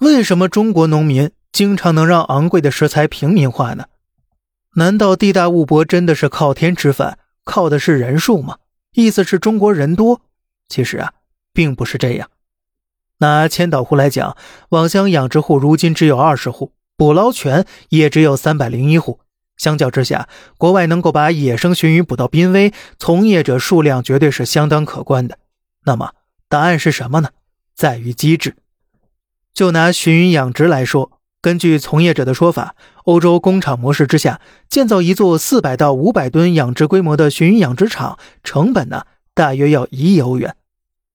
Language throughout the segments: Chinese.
为什么中国农民经常能让昂贵的食材平民化呢？难道地大物博真的是靠天吃饭，靠的是人数吗？意思是中国人多？其实啊，并不是这样。拿千岛湖来讲，网箱养殖户如今只有二十户，捕捞权也只有三百零一户。相较之下，国外能够把野生鲟鱼捕到濒危，从业者数量绝对是相当可观的。那么，答案是什么呢？在于机制。就拿鲟鱼养殖来说，根据从业者的说法，欧洲工厂模式之下，建造一座四百到五百吨养殖规模的鲟鱼养殖场，成本呢大约要一亿欧元。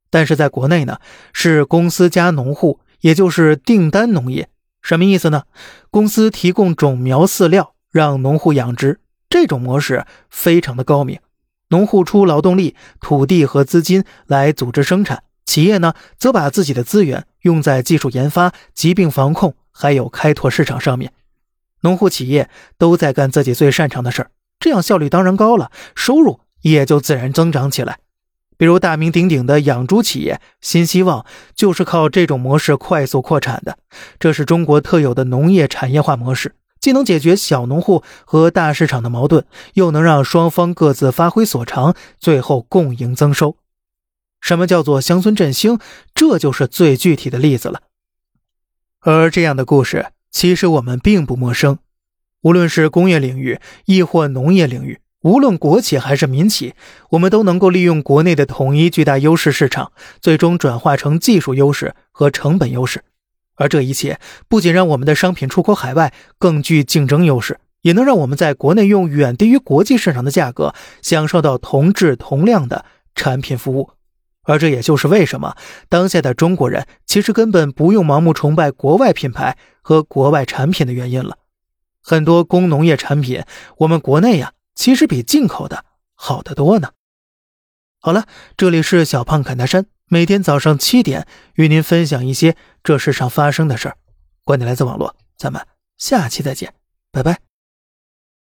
但是在国内呢，是公司加农户，也就是订单农业。什么意思呢？公司提供种苗饲料，让农户养殖，这种模式非常的高明。农户出劳动力、土地和资金来组织生产，企业呢则把自己的资源用在技术研发、疾病防控，还有开拓市场上面。农户、企业都在干自己最擅长的事儿，这样效率当然高了，收入也就自然增长起来。比如大名鼎鼎的养猪企业新希望，就是靠这种模式快速扩产的。这是中国特有的农业产业化模式，既能解决小农户和大市场的矛盾，又能让双方各自发挥所长，最后共赢增收。什么叫做乡村振兴？这就是最具体的例子了。而这样的故事，其实我们并不陌生，无论是工业领域，亦或农业领域。无论国企还是民企，我们都能够利用国内的统一巨大优势市场，最终转化成技术优势和成本优势。而这一切不仅让我们的商品出口海外更具竞争优势，也能让我们在国内用远低于国际市场的价格，享受到同质同量的产品服务。而这也就是为什么当下的中国人其实根本不用盲目崇拜国外品牌和国外产品的原因了。很多工农业产品，我们国内呀。其实比进口的好得多呢。好了，这里是小胖侃大山，每天早上七点与您分享一些这世上发生的事儿。观点来自网络，咱们下期再见，拜拜。